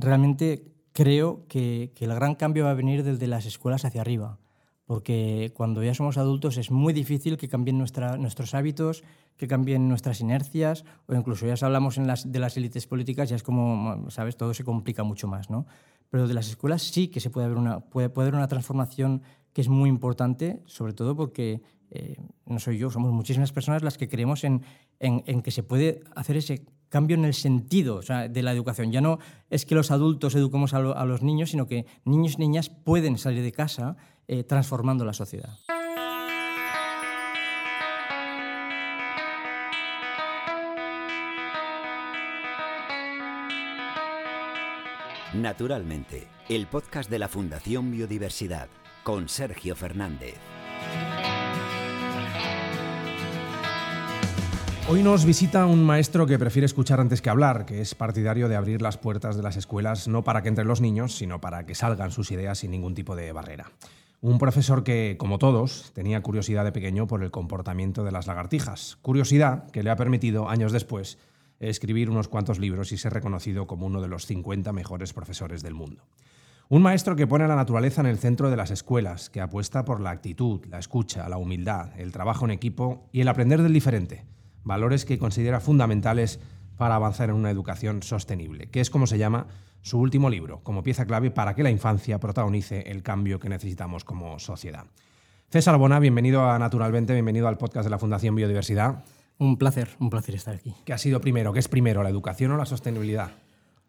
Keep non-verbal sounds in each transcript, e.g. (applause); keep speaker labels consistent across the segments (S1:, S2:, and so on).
S1: realmente creo que, el gran cambio va a venir desde las escuelas hacia arriba, porque cuando ya somos adultos es muy difícil que cambien nuestros hábitos, que cambien nuestras inercias, o incluso ya hablamos en las, de las élites políticas, ya es como, ¿sabes? Todo se complica mucho más, ¿no? Pero de las escuelas sí que se puede haber una, puede, puede haber una transformación que es muy importante, sobre todo porque eh, no soy yo, somos muchísimas personas las que creemos en, en, que se puede hacer ese cambio en el sentido de la educación. Ya no es que los adultos eduquemos a, los niños, sino que niños y niñas pueden salir de casa eh, transformando la sociedad.
S2: Naturalmente, el podcast de la Fundación Biodiversidad con Sergio Fernández.
S3: Hoy nos visita un maestro que prefiere escuchar antes que hablar, que es partidario de abrir las puertas de las escuelas no para que entren los niños, sino para que salgan sus ideas sin ningún tipo de barrera. Un profesor que, como todos, tenía curiosidad de pequeño por el comportamiento de las lagartijas. Curiosidad que le ha permitido, años después, escribir unos cuantos libros y ser reconocido como uno de los 50 mejores profesores del mundo. Un maestro que pone a la naturaleza en el centro de las escuelas, que apuesta por la actitud, la escucha, la humildad, el trabajo en equipo y el aprender del diferente valores que considera fundamentales para avanzar en una educación sostenible, que es como se llama su último libro, como pieza clave para que la infancia protagonice el cambio que necesitamos como sociedad. César Bona, bienvenido a Naturalmente, bienvenido al podcast de la Fundación Biodiversidad.
S1: Un placer, un placer estar aquí.
S3: ¿Qué ha sido primero? ¿Qué es primero, la educación o la sostenibilidad?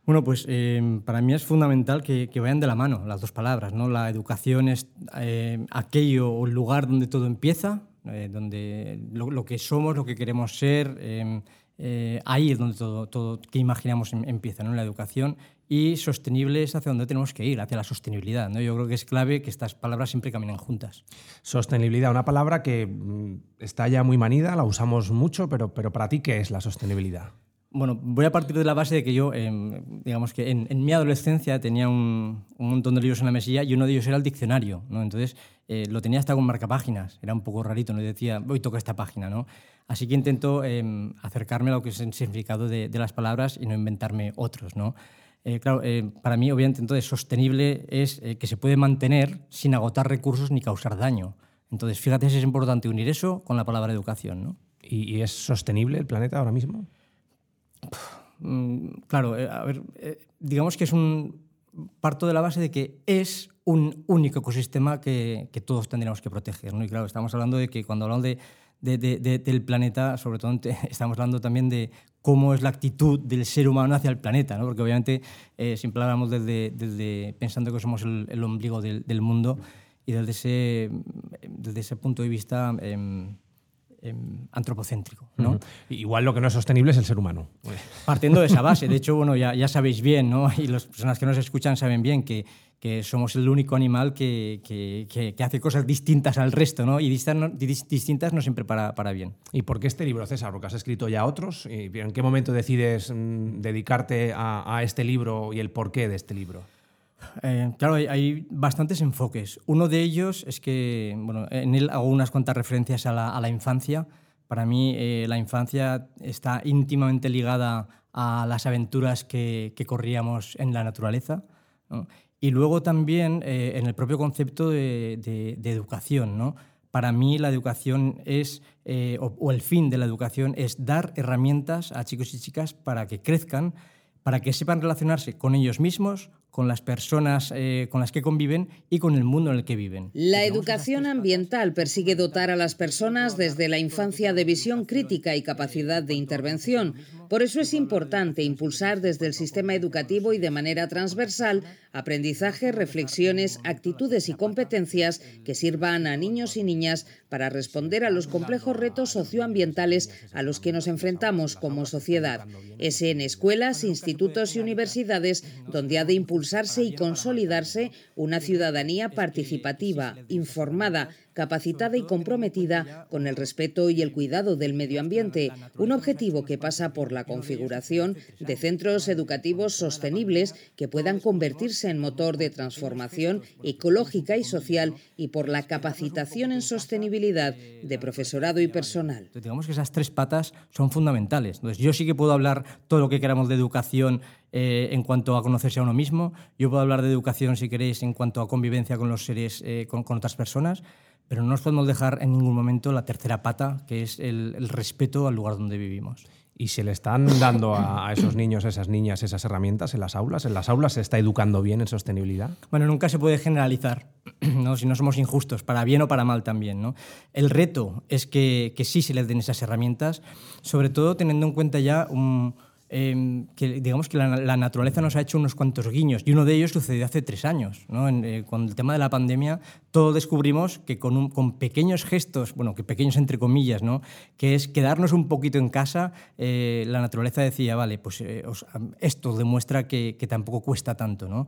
S1: Bueno, pues eh, para mí es fundamental que, vayan de la mano las dos palabras. ¿no? La educación es eh, aquello o el lugar donde todo empieza, eh, donde lo, que somos, lo que queremos ser, em, eh, ahí es donde todo, todo que imaginamos em, empieza, ¿no? en la educación, y sostenible es hacia donde tenemos que ir, hacia la sostenibilidad. ¿no? Yo creo que es clave que estas palabras siempre caminen juntas.
S3: Sostenibilidad, una palabra que mm, está ya muy manida, la usamos mucho, pero, pero para ti, ¿qué es la sostenibilidad?
S1: Bueno, voy a partir de la base de que yo, em, digamos que en, mi adolescencia tenía un, un, montón de libros en la mesilla y uno de ellos era el diccionario, ¿no? Entonces eh, lo tenía hasta con marcapáginas, era un poco rarito, no decía, hoy toca esta página, ¿no? Así que intento em, acercarme a lo que es el significado de, las palabras y no inventarme otros, ¿no? Eh, claro, eh, para mí, obviamente, entonces, sostenible es que se puede mantener sin agotar recursos ni causar daño. Entonces, fíjate si es importante unir eso con la palabra educación, ¿no?
S3: ¿Y, es sostenible el planeta ahora mismo?
S1: Mm, claro, a ver, digamos que es un... Parto de la base de que es un único ecosistema que, todos tendríamos que proteger. ¿no? Y claro, estamos hablando de que cuando hablamos de, de, de, del planeta, sobre todo (laughs) estamos hablando también de cómo es la actitud del ser humano hacia el planeta, ¿no? porque obviamente eh, siempre hablamos desde, desde, pensando que somos el, ombligo del, mundo y desde ese, desde ese punto de vista... Eh, Em, antropocéntrico. ¿no?
S3: Igual lo que no es sostenible es el ser humano.
S1: Partiendo de esa base. De hecho, bueno, ya, ya sabéis bien, ¿no? y las personas que nos escuchan saben bien que, que somos el único animal que, que, que, hace cosas distintas al resto, ¿no? y distintas, no siempre para, para, bien.
S3: ¿Y por qué este libro, César? Porque has escrito ya otros. ¿En qué momento decides mm, dedicarte a, a este libro y el porqué de este libro?
S1: Eh, claro, hay, bastantes enfoques. Uno de ellos es que, bueno, en él hago unas cuantas referencias a la, infancia. Para mí, eh, la infancia está íntimamente ligada a las aventuras que, corríamos en la naturaleza. Y luego también eh, en el propio concepto de, educación. ¿no? Para mí, la educación es, o el fin de la educación es dar herramientas a chicos y chicas para que crezcan, para que sepan relacionarse con ellos mismos, con las personas eh, con las que conviven y con el mundo en el que viven.
S4: La educación ambiental persigue dotar a las personas desde la infancia de visión crítica y capacidad de intervención. Por eso es importante impulsar desde el sistema educativo y de manera transversal aprendizaje, reflexiones, actitudes y competencias que sirvan a niños y niñas para responder a los complejos retos socioambientales a los que nos enfrentamos como sociedad. Es en escuelas, institutos y universidades donde ha de impulsar y consolidarse una ciudadanía participativa, informada, capacitada y comprometida con el respeto y el cuidado del medio ambiente, un objetivo que pasa por la configuración de centros educativos sostenibles que puedan convertirse en motor de transformación ecológica y social y por la capacitación en sostenibilidad de profesorado y personal.
S1: digamos que esas tres patas son fundamentales. Entonces, yo sí que puedo hablar todo lo que queramos de educación eh, en cuanto a conocerse a uno mismo. Yo puedo hablar de educación, si queréis, en cuanto a convivencia con los seres, eh, con, otras personas, pero no nos podemos dejar en ningún momento la tercera pata, que es el, respeto al lugar donde vivimos.
S3: ¿Y se le están dando a, esos niños, a esas niñas, esas herramientas en las aulas? ¿En las aulas se está educando bien en sostenibilidad?
S1: Bueno, nunca se puede generalizar, (clears throat) ¿no? si no somos injustos, para bien o para mal también. ¿no? El reto es que, que sí se les den esas herramientas, sobre todo teniendo en cuenta ya un Em, que digamos que la, naturaleza nos ha hecho unos cuantos guiños y uno de ellos sucedió hace tres años. ¿no? Eh, con el tema de la pandemia, todos descubrimos que con, con, pequeños gestos, bueno, que pequeños entre comillas, ¿no? que es quedarnos un poquito en casa, eh, la naturaleza decía, vale, pues eh, esto demuestra que, que, tampoco cuesta tanto. ¿no?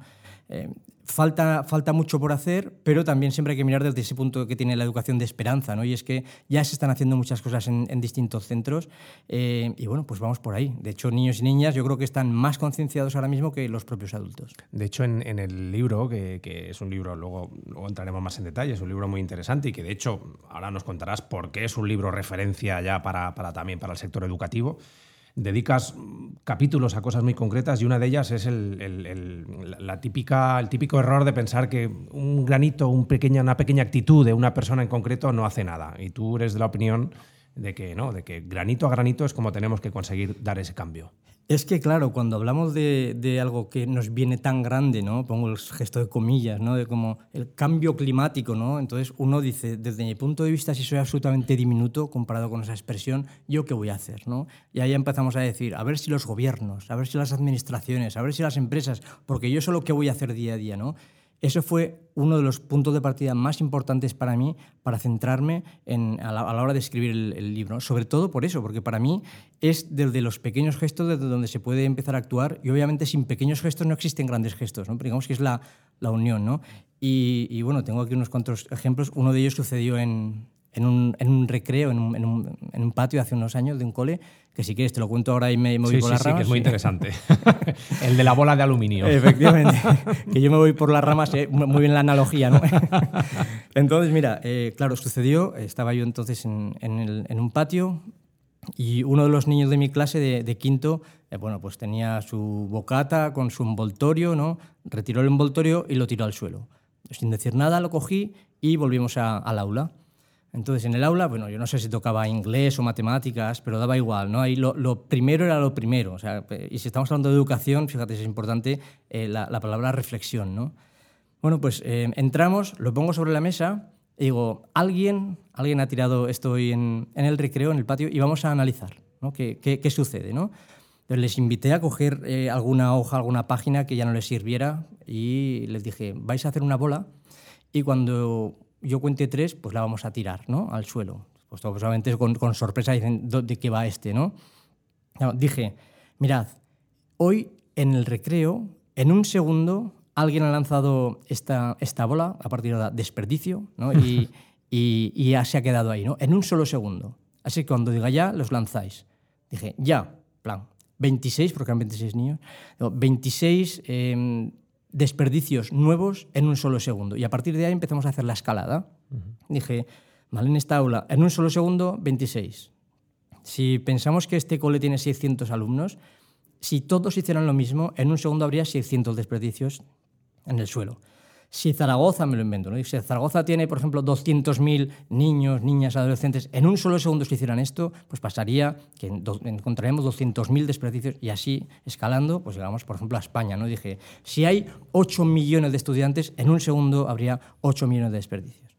S1: Falta, falta mucho por hacer, pero también siempre hay que mirar desde ese punto que tiene la educación de esperanza, ¿no? Y es que ya se están haciendo muchas cosas en, distintos centros eh, y bueno, pues vamos por ahí. De hecho, niños y niñas yo creo que están más concienciados ahora mismo que los propios adultos.
S3: De hecho, en, el libro, que, es un libro, luego, luego entraremos más en detalle, es un libro muy interesante y que de hecho ahora nos contarás por qué es un libro referencia ya para, para también para el sector educativo dedicas capítulos a cosas muy concretas y una de ellas es el, la típica, el típico error de pensar que un granito, un pequeña, una pequeña actitud de una persona en concreto no hace nada. Y tú eres de la opinión de que no, de que granito a granito es como tenemos que conseguir dar ese cambio.
S1: Es que, claro, cuando hablamos de, algo que nos viene tan grande, ¿no? pongo el gesto de comillas, ¿no? de como el cambio climático, ¿no? entonces uno dice, desde mi punto de vista, si soy absolutamente diminuto comparado con esa expresión, ¿yo qué voy a hacer? ¿no? Y ahí empezamos a decir, a ver si los gobiernos, a ver si las administraciones, a ver si las empresas, porque yo solo qué voy a hacer día a día. ¿no? Eso fue uno de los puntos de partida más importantes para mí para centrarme en, a, la, hora de escribir el, libro. Sobre todo por eso, porque para mí es desde los pequeños gestos desde donde se puede empezar a actuar y obviamente sin pequeños gestos no existen grandes gestos, ¿no? pero digamos que es la, la unión. ¿no? Y, bueno, tengo aquí unos cuantos ejemplos. Uno de ellos sucedió en, en un, en un recreo, en un, en, un, en un, patio hace unos años de un cole, que si quieres te lo cuento ahora y me, voy por las ramas.
S3: Sí, que es muy interesante. (laughs) el de la bola de aluminio.
S1: Efectivamente, (laughs) que yo me voy por las ramas, eh, muy bien la analogía, ¿no? (laughs) entonces, mira, eh, claro, sucedió, estaba yo entonces en, el, en, un patio y uno de los niños de mi clase de, de quinto, eh, bueno, pues tenía su bocata con su envoltorio, ¿no? Retiró el envoltorio y lo tiró al suelo. Sin decir nada, lo cogí y volvimos al aula. Entonces, en el aula, bueno, yo no sé si tocaba inglés o matemáticas, pero daba igual, ¿no? Ahí lo, primero era lo primero. O sea, y si estamos hablando de educación, fíjate, es importante eh, la, palabra reflexión, ¿no? Bueno, pues eh, entramos, lo pongo sobre la mesa y digo, alguien, alguien ha tirado esto hoy en, el recreo, en el patio, y vamos a analizar, ¿no? ¿Qué, qué, sucede, no? Entonces les invité a coger eh, alguna hoja, alguna página que ya no les sirviera y les dije, vais a hacer una bola y cuando yo cuente tres, pues la vamos a tirar ¿no? al suelo. Pues obviamente con, con sorpresa dicen, ¿de qué va este? ¿no? Dije, mirad, hoy en el recreo, en un segundo, alguien ha lanzado esta, esta bola a partir de desperdicio ¿no? y, (laughs) y, ya se ha quedado ahí, ¿no? en un solo segundo. Así que cuando diga ya, los lanzáis. Dije, ya, plan, 26, porque eran 26 niños, 26 desperdicios nuevos en un solo segundo. Y a partir de ahí empezamos a hacer la escalada. Dije, mal en esta aula, en un solo segundo, 26. Si pensamos que este cole tiene 600 alumnos, si todos hicieran lo mismo, en un segundo habría 600 desperdicios en el suelo. Si Zaragoza, me lo invento, ¿no? si Zaragoza tiene, por ejemplo, 200.000 niños, niñas, adolescentes, en un solo segundo si hicieran esto, pues pasaría que encontraríamos 200.000 desperdicios y así, escalando, pues llegamos, por ejemplo, a España. ¿no? Dije, si hay 8 millones de estudiantes, en un segundo habría 8 millones de desperdicios.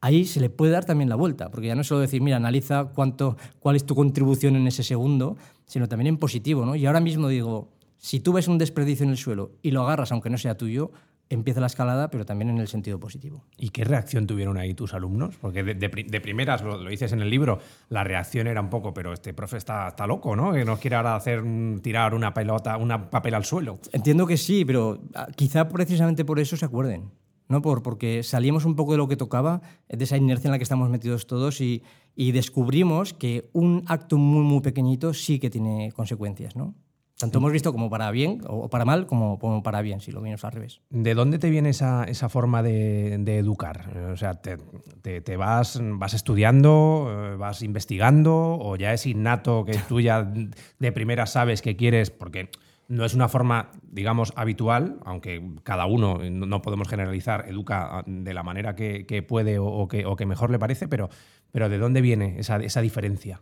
S1: Ahí se le puede dar también la vuelta, porque ya no es solo decir, mira, analiza cuánto, cuál es tu contribución en ese segundo, sino también en positivo. ¿no? Y ahora mismo digo, si tú ves un desperdicio en el suelo y lo agarras, aunque no sea tuyo, empieza la escalada, pero también en el sentido positivo.
S3: ¿Y qué reacción tuvieron ahí tus alumnos? Porque de, primeras, lo, dices en el libro, la reacción era un poco, pero este profe está, está loco, ¿no? Que nos quiere ahora hacer tirar una pelota, una papel al suelo.
S1: Entiendo que sí, pero ah, quizá precisamente por eso se acuerden. ¿no? Por, porque salíamos un poco de lo que tocaba, de esa inercia en la que estamos metidos todos y, y descubrimos que un acto muy, muy pequeñito sí que tiene consecuencias, ¿no? Tanto hemos visto como para bien o para mal como, como para bien, si lo vienes al revés.
S3: ¿De dónde te viene esa, esa forma de, de, educar? O sea, te, te, te, vas, vas estudiando, eh, vas investigando o ya es innato que (laughs) tú ya de primera sabes que quieres, porque no es una forma, digamos, habitual, aunque cada uno, no podemos generalizar, educa de la manera que, que puede o, o, que, o, que, mejor le parece, pero, pero ¿de dónde viene esa, esa diferencia?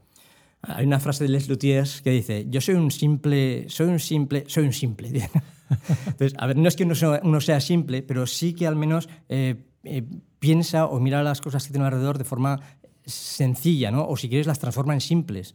S1: Hay una frase de Les Luthiers que dice, yo soy un simple, soy un simple, soy un simple. (laughs) Entonces, a ver, no es que uno sea, uno sea simple, pero sí que al menos eh, eh, piensa o mira las cosas que tiene alrededor de forma sencilla, ¿no? O si quieres las transforma en simples.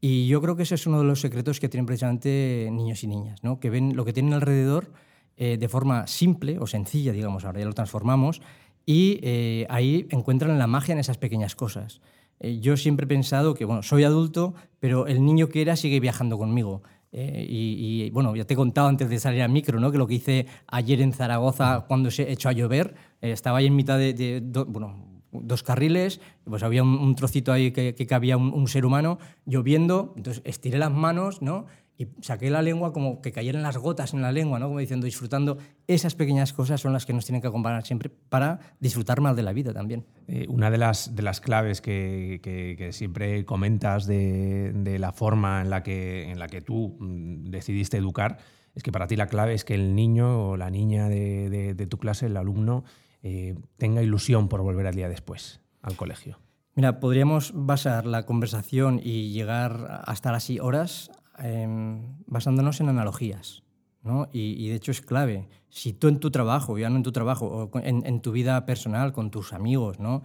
S1: Y yo creo que ese es uno de los secretos que tienen precisamente niños y niñas, ¿no? Que ven lo que tienen alrededor eh, de forma simple o sencilla, digamos, ahora ya lo transformamos, y eh, ahí encuentran la magia en esas pequeñas cosas. Eh, yo siempre he pensado que, bueno, soy adulto, pero el niño que era sigue viajando conmigo. Eh, y, y, bueno, ya te he contado antes de salir al micro, ¿no? Que lo que hice ayer en Zaragoza cuando se echó a llover, eh, estaba ahí en mitad de, de do, bueno, dos carriles, pues había un, un trocito ahí que, que cabía un, un, ser humano lloviendo, entonces estiré las manos, ¿no? Y saqué la lengua como que cayeran las gotas en la lengua, ¿no? Como diciendo, disfrutando. Esas pequeñas cosas son las que nos tienen que acompañar siempre para disfrutar más de la vida también.
S3: Eh, una de las, de las claves que, que, que siempre comentas de, de, la forma en la, que, en la que tú mm, decidiste educar es que para ti la clave es que el niño o la niña de, de, de tu clase, el alumno, eh, tenga ilusión por volver al día después al colegio.
S1: Mira, podríamos basar la conversación y llegar a estar así horas eh, basándonos en analogías. ¿no? Y, de hecho es clave. Si tú en tu trabajo, ya no en tu trabajo, o en, tu vida personal, con tus amigos, ¿no?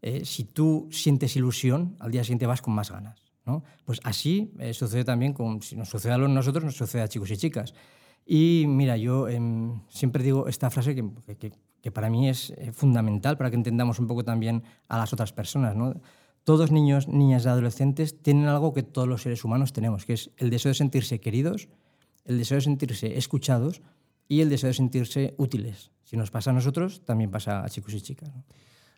S1: Eh, si tú sientes ilusión, al día siguiente vas con más ganas. ¿no? Pues así eh, sucede también con, si nos sucede a nosotros, nos sucede a chicos y chicas. Y mira, yo eh, siempre digo esta frase que, que, que, para mí es eh, fundamental para que entendamos un poco también a las otras personas. ¿no? Todos niños, niñas y adolescentes tienen algo que todos los seres humanos tenemos, que es el deseo de sentirse queridos, el deseo de sentirse escuchados y el deseo de sentirse útiles. Si nos pasa a nosotros, también pasa a chicos y chicas. ¿no?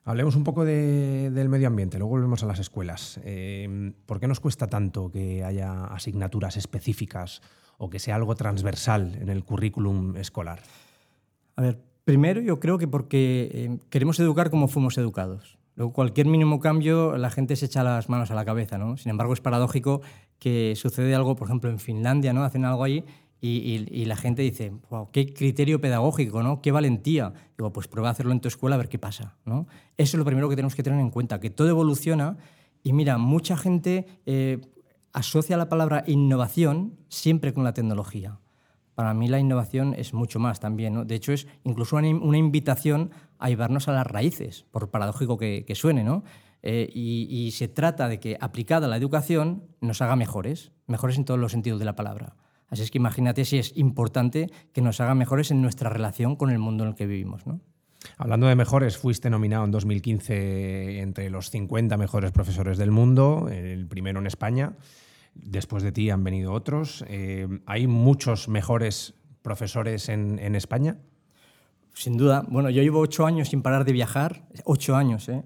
S3: Hablemos un poco de, del medio ambiente, luego volvemos a las escuelas. Eh, ¿Por qué nos cuesta tanto que haya asignaturas específicas o que sea algo transversal en el currículum escolar?
S1: A ver, primero yo creo que porque eh, queremos educar como fuimos educados. Luego, cualquier mínimo cambio, la gente se echa las manos a la cabeza, ¿no? Sin embargo, es paradójico que sucede algo, por ejemplo, en Finlandia, ¿no? Hacen algo y, y, y la gente dice, wow, qué criterio pedagógico, ¿no? Qué valentía. Digo, pues prueba a hacerlo en tu escuela a ver qué pasa, ¿no? Eso es lo primero que tenemos que tener en cuenta, que todo evoluciona y mira, mucha gente eh, asocia la palabra innovación siempre con la tecnología para mí la innovación es mucho más también. ¿no? De hecho, es incluso una, invitación a llevarnos a las raíces, por paradójico que, suene. ¿no? Eh, y, y, se trata de que, aplicada la educación, nos haga mejores, mejores en todos los sentidos de la palabra. Así es que imagínate si es importante que nos haga mejores en nuestra relación con el mundo en el que vivimos. ¿no?
S3: Hablando de mejores, fuiste nominado en 2015 entre los 50 mejores profesores del mundo, el primero en España. Después de ti han venido otros. Eh, ¿Hay muchos mejores profesores en, en, España?
S1: Sin duda. Bueno, yo llevo ocho años sin parar de viajar, ocho años, ¿eh?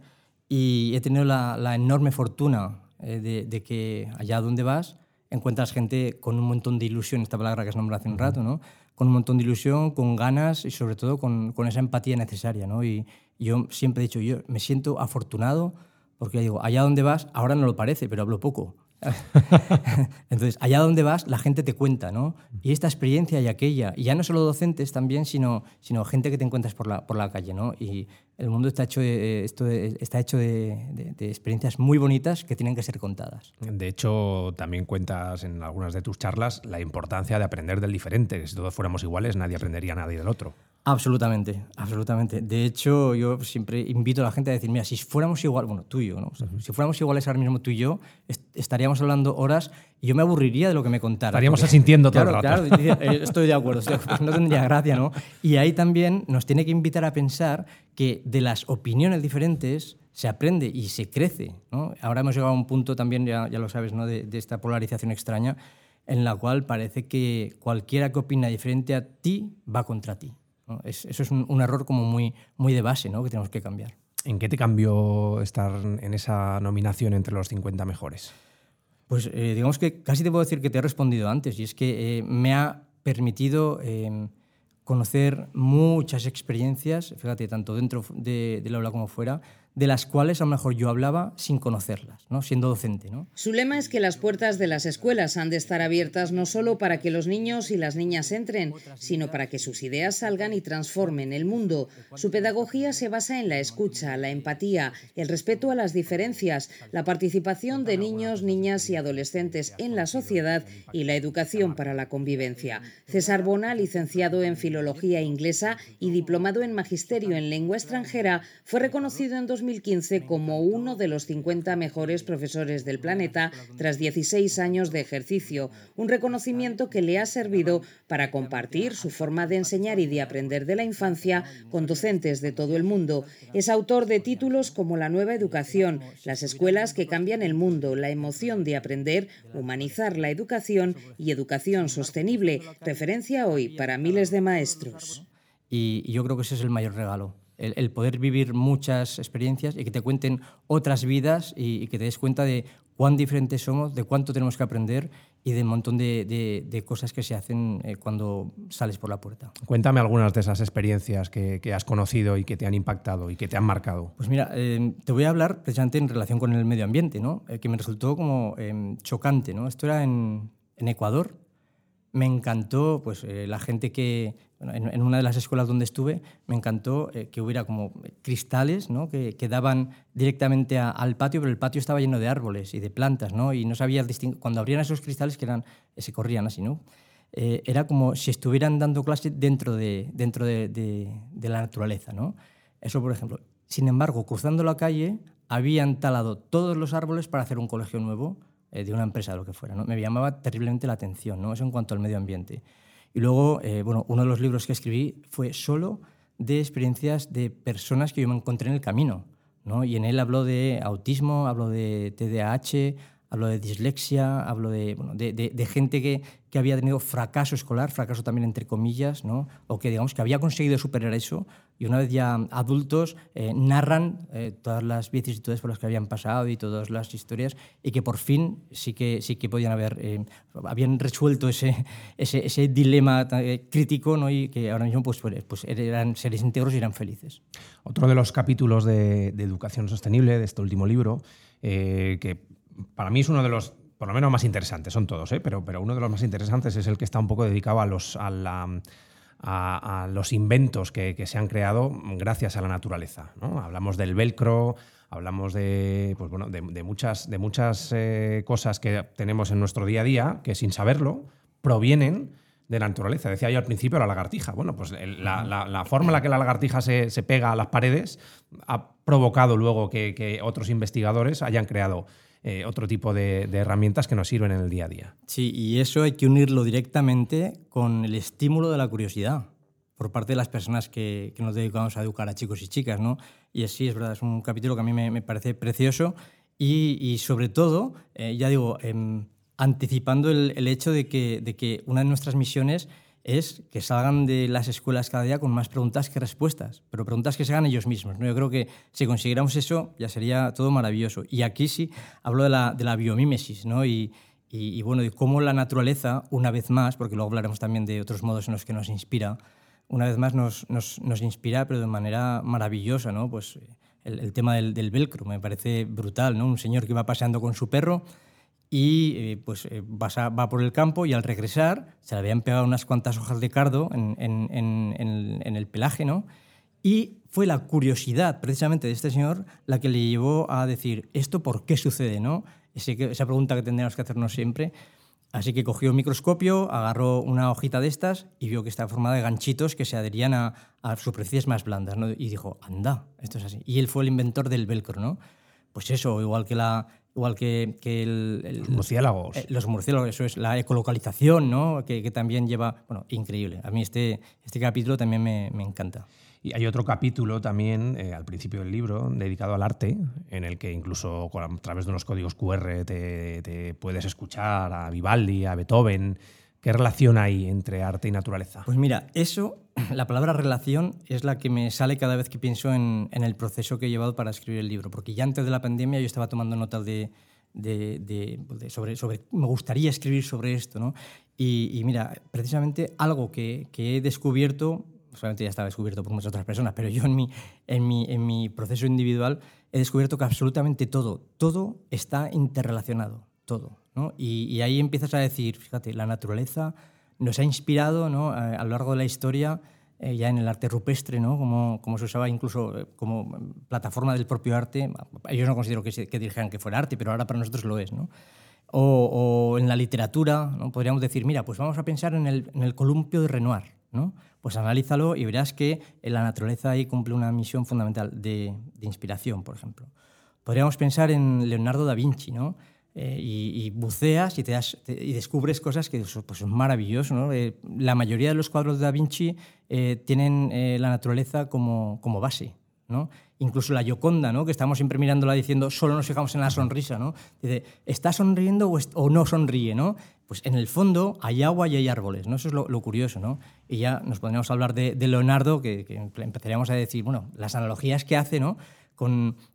S1: y he tenido la, la enorme fortuna eh, de, de, que allá donde vas encuentras gente con un montón de ilusión, esta palabra que has nombrado hace un rato, ¿no? con un montón de ilusión, con ganas y sobre todo con, con esa empatía necesaria. ¿no? Y, y yo siempre he dicho, yo me siento afortunado porque digo, allá donde vas, ahora no lo parece, pero hablo poco. (laughs) Entonces, allá donde vas, la gente te cuenta, ¿no? Y esta experiencia y aquella, y ya no solo docentes también, sino, sino gente que te encuentras por la, por la calle, ¿no? Y el mundo está hecho, de, esto de, está hecho de, experiencias muy bonitas que tienen que ser contadas.
S3: De hecho, también cuentas en algunas de tus charlas la importancia de aprender del diferente. Si todos fuéramos iguales, nadie aprendería a nadie del otro.
S1: Absolutamente, absolutamente. De hecho, yo siempre invito a la gente a decir, mira, si fuéramos igual, bueno, tú y yo, ¿no? O sea, uh -huh. si fuéramos iguales ahora mismo tú y yo, est estaríamos hablando horas y yo me aburriría de lo que me contara.
S3: Estaríamos porque, asintiendo todo
S1: claro,
S3: el rato.
S1: Claro, eh, estoy de acuerdo, estoy, (laughs) no tendría gracia, ¿no? Y ahí también nos tiene que invitar a pensar que de las opiniones diferentes se aprende y se crece, ¿no? Ahora hemos llegado a un punto también, ya, ya lo sabes, ¿no? De, de esta polarización extraña en la cual parece que cualquiera que opina diferente a ti va contra ti. Eso es un, error como muy, muy de base ¿no? que tenemos que cambiar.
S3: ¿En qué te cambió estar en esa nominación entre los 50 mejores?
S1: Pues eh, digamos que casi te puedo decir que te he respondido antes, y es que eh, me ha permitido em, conocer muchas experiencias, fíjate, tanto dentro del aula como fuera, de las cuales a lo mejor yo hablaba sin conocerlas, ¿no? siendo docente. ¿no?
S4: Su lema es que las puertas de las escuelas han de estar abiertas no solo para que los niños y las niñas entren, sino para que sus ideas salgan y transformen el mundo. Su pedagogía se basa en la escucha, la empatía, el respeto a las diferencias, la participación de niños, niñas y adolescentes en la sociedad y la educación para la convivencia. César Bona, licenciado en Filología Inglesa y diplomado en Magisterio en Lengua Extranjera, fue reconocido en 2015 como uno de los 50 mejores profesores del planeta tras 16 años de ejercicio, un reconocimiento que le ha servido para compartir su forma de enseñar y de aprender de la infancia con docentes de todo el mundo. Es autor de títulos como La nueva educación, Las escuelas que cambian el mundo, La emoción de aprender, Humanizar la educación. y Educación sostenible, referencia hoy para miles de maestros.
S1: Y yo creo que ese es el mayor regalo el, poder vivir muchas experiencias y que te cuenten otras vidas y, que te des cuenta de cuán diferentes somos, de cuánto tenemos que aprender y de un montón de, cosas que se hacen eh, cuando sales por la puerta.
S3: Cuéntame algunas de esas experiencias que, has conocido y que te han impactado y que te han marcado.
S1: Pues mira, eh, te voy a hablar precisamente en relación con el medio ambiente, ¿no? Eh, que me resultó como chocante. ¿no? Esto era en, en Ecuador. Me encantó pues, la gente que en, una de las escuelas donde estuve me encantó eh, que hubiera como cristales ¿no? que, que, daban directamente al patio, pero el patio estaba lleno de árboles y de plantas, ¿no? y no sabía distinguir, cuando abrían esos cristales que eran, se corrían así, ¿no? Eh, era como si estuvieran dando clase dentro de, dentro de, de, la naturaleza. ¿no? Eso, por ejemplo. Sin embargo, cruzando la calle, habían talado todos los árboles para hacer un colegio nuevo eh, de una empresa, lo que fuera. ¿no? Me llamaba terriblemente la atención, ¿no? eso en cuanto al medio ambiente. Y luego, eh, bueno, uno de los libros que escribí fue solo de experiencias de personas que yo me encontré en el camino. ¿no? Y en él hablo de autismo, hablo de TDAH, hablo de dislexia, hablo de, bueno, de, de, gente que, que, había tenido fracaso escolar, fracaso también entre comillas, ¿no? o que digamos que había conseguido superar eso y una vez ya adultos eh, narran eh, todas las vicisitudes por las que habían pasado y todas las historias y que por fin sí que, sí que podían haber, eh, habían resuelto ese, ese, dilema crítico ¿no? y que ahora mismo pues, pues, pues eran seres íntegros y eran felices.
S3: Otro de los capítulos de, educación sostenible de este último libro, que para mí es uno de los, por lo menos más interesantes, son todos, pero, pero uno de los más interesantes es el que está un poco dedicado a los, a los inventos que, se han creado gracias a la naturaleza. Hablamos del velcro, hablamos de, pues bueno, de, muchas, de muchas eh, cosas que tenemos en nuestro día a día que sin saberlo provienen de la naturaleza. Decía yo al principio la lagartija. Bueno, pues la, forma en la que la lagartija se, pega a las paredes ha provocado luego que otros investigadores hayan creado eh, otro tipo de, herramientas que nos sirven en el día a día.
S1: Sí, y eso hay que unirlo directamente con el estímulo de la curiosidad por parte de las personas que, nos dedicamos a educar a chicos y chicas. ¿no? Y así es verdad, es un capítulo que a mí me, parece precioso y, sobre todo, eh, ya digo, em, anticipando el, hecho de que, de que una de nuestras misiones es que salgan de las escuelas cada día con más preguntas que respuestas, pero preguntas que se hagan ellos mismos. ¿no? Yo creo que si consiguiéramos eso ya sería todo maravilloso. Y aquí sí hablo de la, de biomímesis ¿no? y, bueno, de cómo la naturaleza, una vez más, porque luego hablaremos también de otros modos en los que nos inspira, una vez más nos, inspira, pero de manera maravillosa. ¿no? Pues el, el tema del, del, velcro me parece brutal. ¿no? Un señor que va paseando con su perro y eh, pues eh, va por el campo y al regresar se le habían pegado unas cuantas hojas de cardo en, el pelaje, ¿no? Y fue la curiosidad precisamente de este señor la que le llevó a decir, ¿esto por qué sucede? ¿no? esa pregunta que tendríamos que hacernos siempre. Así que cogió un microscopio, agarró una hojita de estas y vio que estaba formada de ganchitos que se adherían a, superficies más blandas. ¿no? Y dijo, anda, esto es así. Y él fue el inventor del velcro. ¿no? Pues eso, igual que la, igual que, el,
S3: los murciélagos.
S1: Eh, los murciélagos, eso es la ecolocalización, ¿no? que, también lleva, bueno, increíble. A mí este, este capítulo también me, me encanta.
S3: Y hay otro capítulo también eh, al principio del libro dedicado al arte, en el que incluso a través de unos códigos QR te, te puedes escuchar a Vivaldi, a Beethoven, ¿Qué relación hay entre arte y naturaleza?
S1: Pues mira, eso, (clears throat) la palabra relación es la que me sale cada vez que pienso en, el proceso que he llevado para escribir el libro, porque ya antes de la pandemia yo estaba tomando notas de, sobre, sobre, me gustaría escribir sobre esto, ¿no? Y, mira, precisamente algo que, que he descubierto solamente ya estaba descubierto por muchas otras personas, pero yo en mi, en mi, en mi proceso individual he descubierto que absolutamente todo, todo está interrelacionado, todo. ¿No? Y, ahí empiezas a decir, fíjate, la naturaleza nos ha inspirado ¿no? a, lo largo de la historia, eh, ya en el arte rupestre, ¿no? como, como se usaba incluso eh, como plataforma del propio arte. Ellos no considero que, que dijeran que fuera arte, pero ahora para nosotros lo es. ¿no? O, en la literatura, ¿no? podríamos decir, mira, pues vamos a pensar en el, en el columpio de Renoir. ¿no? Pues analízalo y verás que la naturaleza ahí cumple una misión fundamental de, inspiración, por ejemplo. Podríamos pensar en Leonardo da Vinci, ¿no? Eh, y, buceas y, te das, y descubres cosas que pues, son maravillosas. ¿no? Eh, la mayoría de los cuadros de Da Vinci eh, tienen la naturaleza como, como base. ¿no? Incluso la Gioconda, ¿no? que estamos siempre mirándola diciendo, solo nos fijamos en la sonrisa. ¿no? Dice, ¿está sonriendo o, o no sonríe? ¿no? pues en el fondo hay agua y hay árboles, ¿no? Eso es lo, curioso, ¿no? Y ya nos podríamos hablar de, Leonardo, que, empezaríamos a decir, bueno, las analogías que hace, ¿no?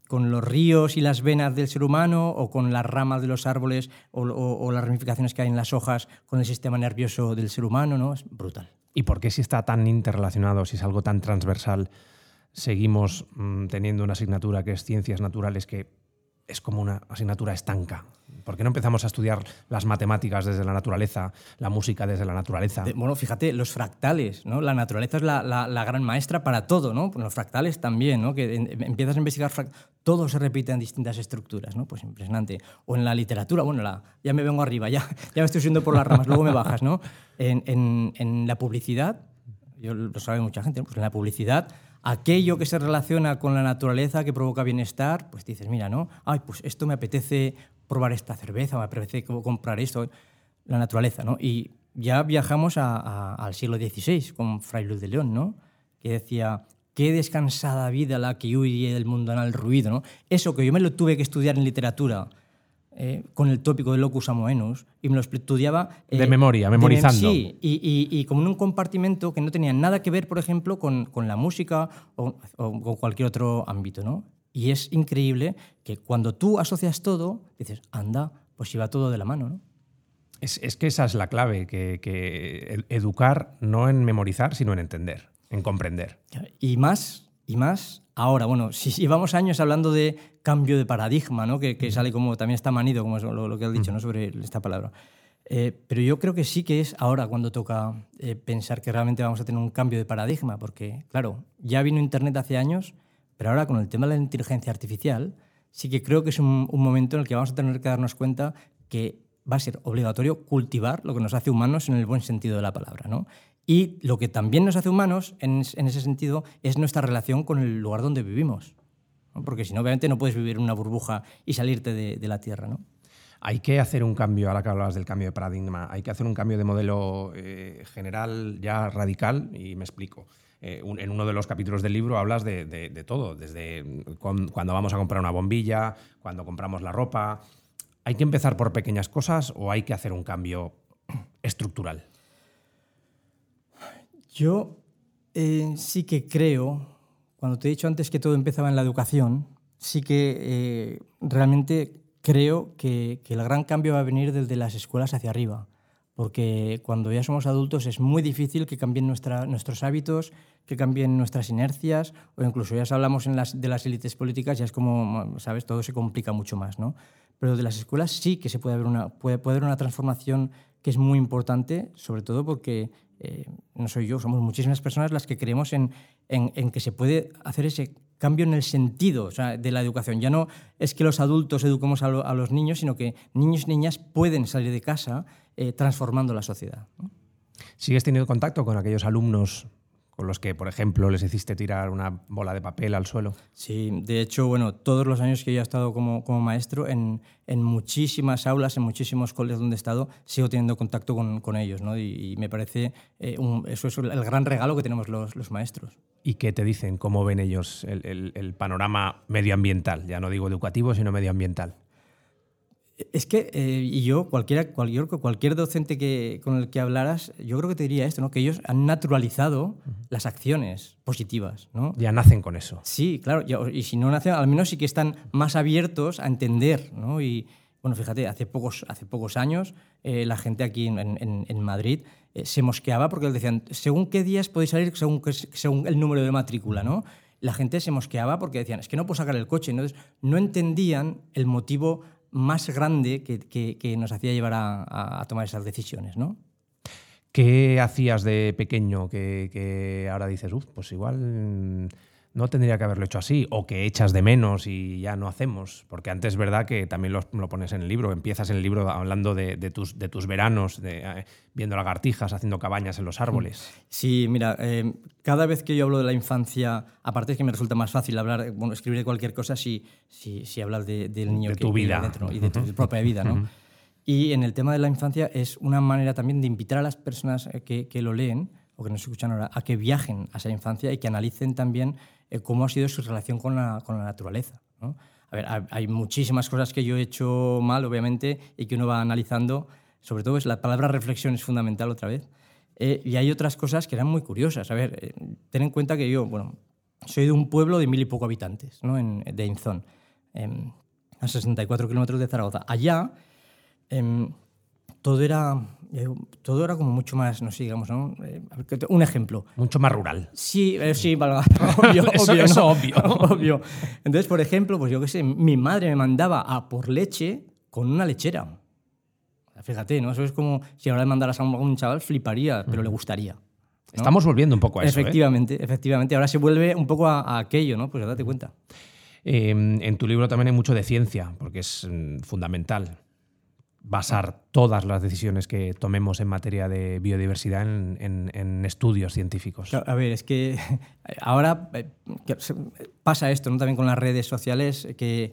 S1: Con, los ríos y las venas del ser humano, o con las ramas de los árboles, o, las ramificaciones que hay en las hojas con el sistema nervioso del ser humano, ¿no? Es brutal.
S3: ¿Y por qué si está tan interrelacionado, si es algo tan transversal, seguimos mm, teniendo una asignatura que es ciencias naturales que es como una asignatura estanca? ¿Por qué no empezamos a estudiar las matemáticas desde la naturaleza, la música desde la naturaleza?
S1: Bueno, fíjate, los fractales, ¿no? La naturaleza es la, gran maestra para todo, ¿no? Los fractales también, ¿no? Que empiezas a investigar, todo se repite en distintas estructuras, ¿no? Pues impresionante. O en la literatura, bueno, la, ya me vengo arriba, ya, (laughs) ya me estoy subiendo por las ramas, luego me bajas, ¿no? En, en la publicidad, yo lo sabe mucha gente, pues en la publicidad aquello que se relaciona con la naturaleza que provoca bienestar, pues dices, mira, ¿no? Ay, pues esto me apetece probar esta cerveza, me apetece comprar esto, la naturaleza, ¿no? Y ya viajamos al siglo XVI con Fray Luz de León, ¿no? Que decía, qué descansada vida la que huye del mundanal ruido, ¿no? Eso que yo me lo tuve que estudiar en literatura, eh, con el tópico de locus amoenus y me lo estudiaba...
S3: de eh, memoria, memorizando.
S1: sí, y, como en un compartimento que no tenía nada que ver, por ejemplo, con, con la música o, o, con cualquier otro ámbito, ¿no? Y es increíble que cuando tú asocias todo, dices, anda, pues iba todo de la mano, ¿no?
S3: Es, es que esa es la clave, que, que, educar no en memorizar, sino en entender, en comprender.
S1: Y más, y más ahora. Bueno, si llevamos años hablando de cambio de paradigma, ¿no? que, que sale como, también está manido, como es lo, que has dicho, ¿no? sobre esta palabra. Eh, pero yo creo que sí que es ahora cuando toca eh, pensar que realmente vamos a tener un cambio de paradigma, porque, claro, ya vino Internet hace años pero ahora con el tema de la inteligencia artificial, sí que creo que es un, momento en el que vamos a tener que darnos cuenta que va a ser obligatorio cultivar lo que nos hace humanos en el buen sentido de la palabra. ¿no? Y lo que también nos hace humanos en, ese sentido es nuestra relación con el lugar donde vivimos. Porque si no, obviamente no puedes vivir en una burbuja y salirte de, la Tierra. ¿no?
S3: Hay que hacer un cambio, ahora que hablabas del cambio de paradigma, hay que hacer un cambio de modelo eh, general ya radical y me explico. Eh, en uno de los capítulos del libro hablas de, todo, desde cuando vamos a comprar una bombilla, cuando compramos la ropa. ¿Hay que empezar por pequeñas cosas o hay que hacer un cambio estructural?
S1: Yo eh, sí que creo, cuando te he dicho antes que todo empezaba en la educación, sí que eh, realmente creo que, el gran cambio va a venir desde las escuelas hacia arriba porque cuando ya somos adultos es muy difícil que cambien nuestros hábitos, que cambien nuestras inercias, o incluso ya hablamos de las élites políticas, ya es como, ¿sabes? Todo se complica mucho más, ¿no? Pero de las escuelas sí que se puede haber una, puede, haber una transformación que es muy importante, sobre todo porque eh, no soy yo, somos muchísimas personas las que creemos en, en, que se puede hacer ese cambio en el sentido de la educación. Ya no es que los adultos eduquemos a, los niños, sino que niños y niñas pueden salir de casa eh, transformando la sociedad.
S3: ¿Sigues teniendo contacto con aquellos alumnos con los que, por ejemplo, les hiciste tirar una bola de papel al suelo?
S1: Sí, de hecho, bueno, todos los años que yo he estado como, como maestro, en, en, muchísimas aulas, en muchísimos colegios donde he estado, sigo teniendo contacto con, con ellos, ¿no? Y, me parece, eh, eso es el gran regalo que tenemos los, los, maestros.
S3: ¿Y qué te dicen? ¿Cómo ven ellos el, el, el panorama medioambiental? Ya no digo educativo, sino medioambiental.
S1: Es que, eh, y yo, cualquiera, cualquier, cualquier docente que, con el que hablaras, yo creo que te diría esto, ¿no? que ellos han naturalizado las acciones positivas. ¿no?
S3: Ya nacen con eso.
S1: Sí, claro, y si no nacen, al menos sí que están más abiertos a entender. ¿no? Y bueno, fíjate, hace pocos, hace pocos años eh, la gente aquí en, en, en Madrid eh, se mosqueaba porque les decían, según qué días podéis salir, según, según el número de matrícula, ¿no? La gente se mosqueaba porque decían, es que no puedo sacar el coche. Entonces, no entendían el motivo más grande que, nos hacía llevar a, tomar esas decisiones, ¿no?
S3: ¿Qué hacías de pequeño que, ahora dices, uff, pues igual no tendría que haberlo hecho así, o que echas de menos y ya no hacemos? Porque antes es verdad que también lo, pones en el libro, empiezas en el libro hablando de, tus, de tus, veranos, de, eh, viendo lagartijas, haciendo cabañas en los árboles.
S1: Sí, mira, eh, cada vez que yo hablo de la infancia, aparte es que me resulta más fácil hablar, bueno, escribir de cualquier cosa si, si, si hablas del niño
S3: de que tu vida
S1: dentro y de tu propia vida, ¿no? Y en el tema de la infancia es una manera también de invitar a las personas eh, que, que lo leen o que nos escuchan ahora a que viajen a esa infancia y que analicen también cómo ha sido su relación con la, con la naturaleza. A ver, hay muchísimas cosas que yo he hecho mal, obviamente, y que uno va analizando. Sobre todo, es la palabra reflexión es fundamental otra vez. Eh, y hay otras cosas que eran muy curiosas. A ver, eh, ten en cuenta que yo, bueno, soy de un pueblo de mil y poco habitantes, ¿no? en, de Inzón, em, a 64 kilómetros de Zaragoza. Allá, em, todo era todo era como mucho más, no sé, digamos, ¿no? Eh, un ejemplo.
S3: Mucho más rural.
S1: Sí, eh, sí, (laughs) obvio, (laughs)
S3: eso, obvio, (laughs)
S1: obvio. Entonces, por ejemplo, pues yo qué sé, mi madre me mandaba a por leche con una lechera. Fíjate, ¿no? Eso es como si ahora le mandaras a un chaval, fliparía, pero le gustaría.
S3: Estamos volviendo un poco a
S1: eso. ¿eh? Efectivamente, efectivamente. Ahora se vuelve un poco a, aquello, ¿no? Pues date cuenta.
S3: en tu libro también hay mucho de ciencia, porque es mm, fundamental basar todas las decisiones que tomemos en materia de biodiversidad en, estudios científicos.
S1: A ver, es que (laughs) ahora eh, pasa esto ¿no? también con las redes sociales, que,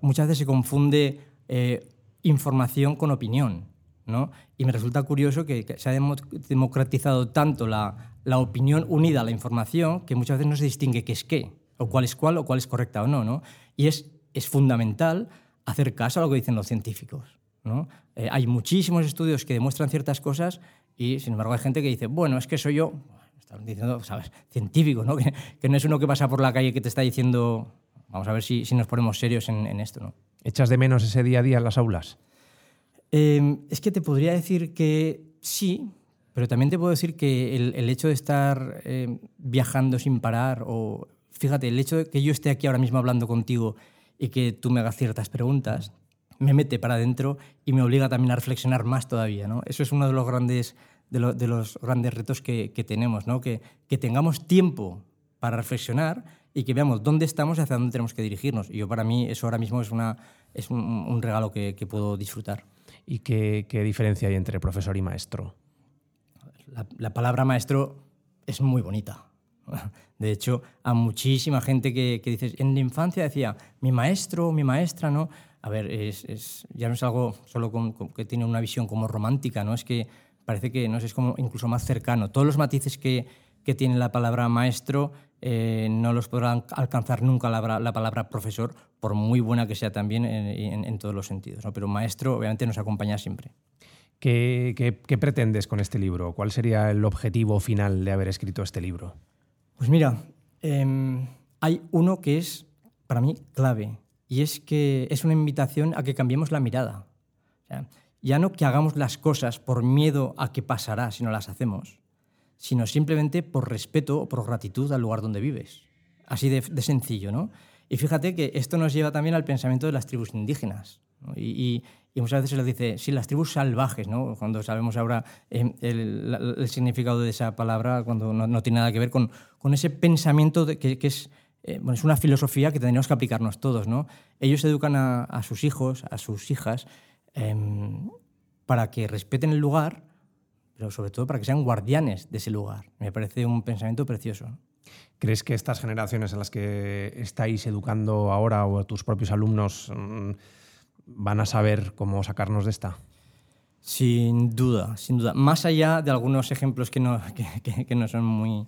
S1: muchas veces se confunde eh, información con opinión. ¿no? Y me resulta curioso que, se ha democratizado tanto la, opinión unida a la información que muchas veces no se distingue qué es qué, o cuál es cuál, o cuál es correcta o no. ¿no? Y es fundamental hacer caso a lo que dicen los científicos. ¿No? Eh, hay muchísimos estudios que demuestran ciertas cosas y, sin embargo, hay gente que dice, bueno, es que soy yo, están diciendo, ¿sabes? Científico, ¿no? (laughs) Que, que, no es uno que pasa por la calle que te está diciendo, vamos a ver si, si nos ponemos serios en, en, esto, ¿no?
S3: ¿Echas de menos ese día a día en las aulas?
S1: Em, es que te podría decir que sí, pero también te puedo decir que el, el hecho de estar em, viajando sin parar, o fíjate, el hecho de que yo esté aquí ahora mismo hablando contigo y que tú me hagas ciertas preguntas, me mete para adentro y me obliga también a reflexionar más todavía. ¿no? Eso es uno de los grandes, de, los grandes retos que, tenemos, ¿no? que, que tengamos tiempo para reflexionar y que veamos dónde estamos y hacia dónde tenemos que dirigirnos. Y yo para mí eso ahora mismo es, una, es un, regalo que, puedo disfrutar.
S3: ¿Y qué, qué, diferencia hay entre profesor y maestro?
S1: La, la, palabra maestro es muy bonita. De hecho, a muchísima gente que, que dices, en la infancia decía, mi maestro, mi maestra, ¿no? A ver, es, ya no es algo solo que tiene una visión como romántica, ¿no? Es que parece que no es como incluso más cercano. Todos los matices que, que tiene la palabra maestro eh, no los podrán alcanzar nunca la, la, palabra profesor, por muy buena que sea también en, en, todos los sentidos. ¿no? Pero maestro obviamente nos acompaña siempre.
S3: ¿Qué, qué, pretendes con este libro? ¿Cuál sería el objetivo final de haber escrito este libro?
S1: Pues mira, em, hay uno que es para mí clave y es que es una invitación a que cambiemos la mirada. ya no que hagamos las cosas por miedo a qué pasará si no las hacemos, sino simplemente por respeto o por gratitud al lugar donde vives. Así de, sencillo, ¿no? Y fíjate que esto nos lleva también al pensamiento de las tribus indígenas. Y, muchas veces se les dice, sí, las tribus salvajes, ¿no? Cuando sabemos ahora eh, el, significado de esa palabra, cuando no, tiene nada que ver con, con ese pensamiento de, que, que, es eh, bueno, es una filosofía que tenemos que aplicarnos todos. ¿no? Ellos educan a, sus hijos, a sus hijas, em, para que respeten el lugar, pero sobre todo para que sean guardianes de ese lugar. Me parece un pensamiento precioso.
S3: ¿Crees que estas generaciones en las que estáis educando ahora o tus propios alumnos mm, van a saber cómo sacarnos de esta?
S1: Sin duda, sin duda. Más allá de algunos ejemplos que no, (laughs) que no son muy,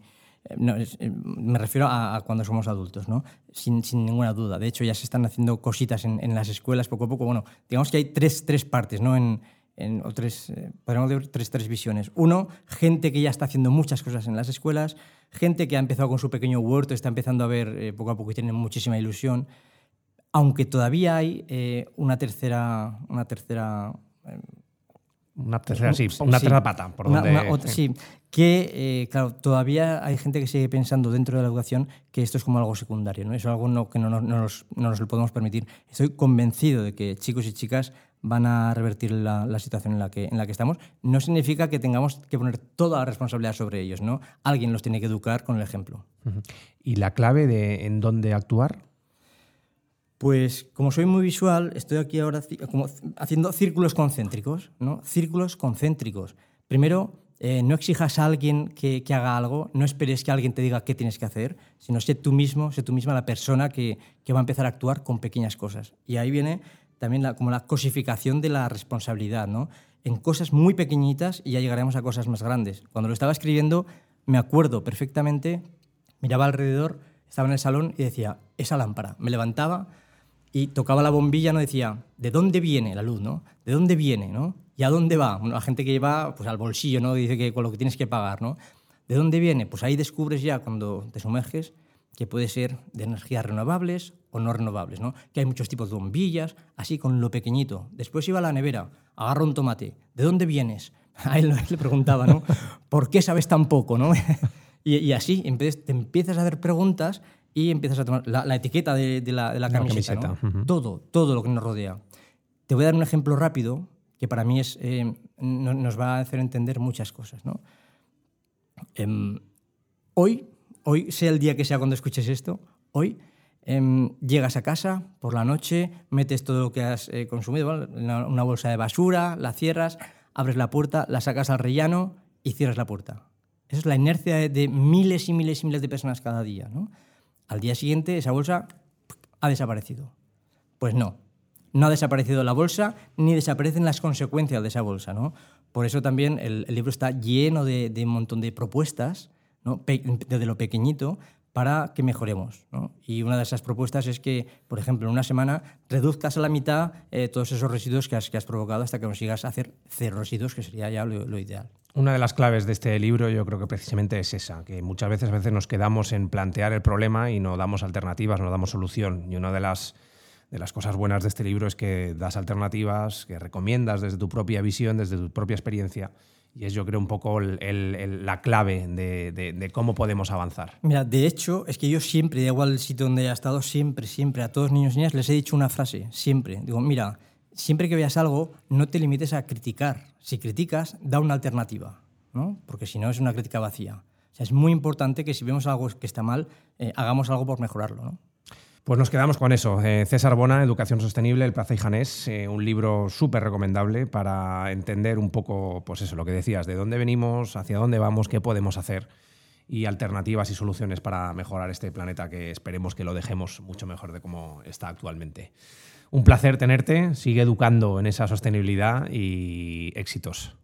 S1: me refiero a, cuando somos adultos, ¿no? Sin, sin, ninguna duda. De hecho, ya se están haciendo cositas en, en, las escuelas poco a poco. Bueno, digamos que hay tres, tres partes, ¿no? En, en, o tres, podríamos decir tres, tres visiones. Uno, gente que ya está haciendo muchas cosas en las escuelas, gente que ha empezado con su pequeño huerto, está empezando a ver poco a poco y tiene muchísima ilusión aunque todavía hay eh, una tercera... Una tercera
S3: eh, una tercera, sí, una tercera pata. Por donde,
S1: sí. que eh, claro, todavía hay gente que sigue pensando dentro de la educación que esto es como algo secundario, ¿no? es algo no, que no, no, nos, no, nos, lo podemos permitir. Estoy convencido de que chicos y chicas van a revertir la, la, situación en la, que, en la que estamos. No significa que tengamos que poner toda la responsabilidad sobre ellos, ¿no? Alguien los tiene que educar con el ejemplo.
S3: ¿Y la clave de en dónde actuar?
S1: Pues como soy muy visual, estoy aquí ahora haciendo círculos concéntricos, ¿no? Círculos concéntricos. Primero, eh, no exijas a alguien que, haga algo, no esperes que alguien te diga qué tienes que hacer, sino sé tú mismo, sé tú misma la persona que, va a empezar a actuar con pequeñas cosas. Y ahí viene también la, como la cosificación de la responsabilidad, ¿no? En cosas muy pequeñitas y ya llegaremos a cosas más grandes. Cuando lo estaba escribiendo, me acuerdo perfectamente, miraba alrededor, estaba en el salón y decía, esa lámpara. Me levantaba, y tocaba la bombilla, no decía, ¿de dónde viene la luz, no? ¿De dónde viene, no? ¿Y a dónde va? la gente que lleva pues al bolsillo, ¿no? Dice que con lo que tienes que pagar, ¿no? ¿De dónde viene? Pues ahí descubres ya cuando te sumerges que puede ser de energías renovables o no renovables, ¿no? Que hay muchos tipos de bombillas, así con lo pequeñito. Después iba a la nevera, agarra un tomate. ¿De dónde vienes? (laughs) A él le preguntaba, ¿no? ¿Por qué sabes tan poco, no? (laughs) y, y así te empiezas a hacer preguntas y empiezas a tomar la, etiqueta de, la, camiseta. Todo, todo lo que nos rodea. Te voy a dar un ejemplo rápido que para mí es, eh, nos va a hacer entender muchas cosas. ¿no? Em, hoy, hoy, sea el día que sea cuando escuches esto, hoy em, llegas a casa por la noche, metes todo lo que has eh, consumido, en una bolsa de basura, la cierras, abres la puerta, la sacas al rellano y cierras la puerta. Esa es la inercia de, de miles y miles y miles de personas cada día. ¿no? Al día siguiente esa bolsa ha desaparecido. Pues no, no ha desaparecido la bolsa ni desaparecen las consecuencias de esa bolsa. ¿no? Por eso también el, libro está lleno de, un montón de propuestas, ¿no? desde lo pequeñito, para que mejoremos. Y una de esas propuestas es que, por ejemplo, en una semana reduzcas a la mitad eh, todos esos residuos que has, que has, provocado hasta que consigas hacer cero residuos, que sería ya lo ideal.
S3: Una de las claves de este libro yo creo que precisamente es esa, que muchas veces, a veces nos quedamos en plantear el problema y no damos alternativas, no damos solución. Y una de las, de las cosas buenas de este libro es que das alternativas, que recomiendas desde tu propia visión, desde tu propia experiencia. Y es yo creo un poco la clave de, cómo podemos avanzar.
S1: Mira, de hecho, es que yo siempre, da igual el sitio donde haya estado, siempre, siempre a todos niños y niñas les he dicho una frase, siempre. Digo, mira, siempre que veas algo, no te limites a criticar. Si criticas, da una alternativa, ¿no? porque si no es una crítica vacía. O sea, es muy importante que si vemos algo que está mal, eh, hagamos algo por mejorarlo. ¿no?
S3: Pues nos quedamos con eso. Eh, César Bona, Educación Sostenible, El Plaza y Janés, eh, un libro súper recomendable para entender un poco, pues eso, lo que decías, de dónde venimos, hacia dónde vamos, qué podemos hacer y alternativas y soluciones para mejorar este planeta que esperemos que lo dejemos mucho mejor de cómo está actualmente. Un placer tenerte, sigue educando en esa sostenibilidad y éxitos.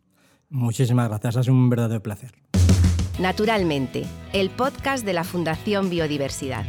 S1: Muchísimas gracias, es un verdadero placer.
S5: Naturalmente, el podcast de la Fundación Biodiversidad.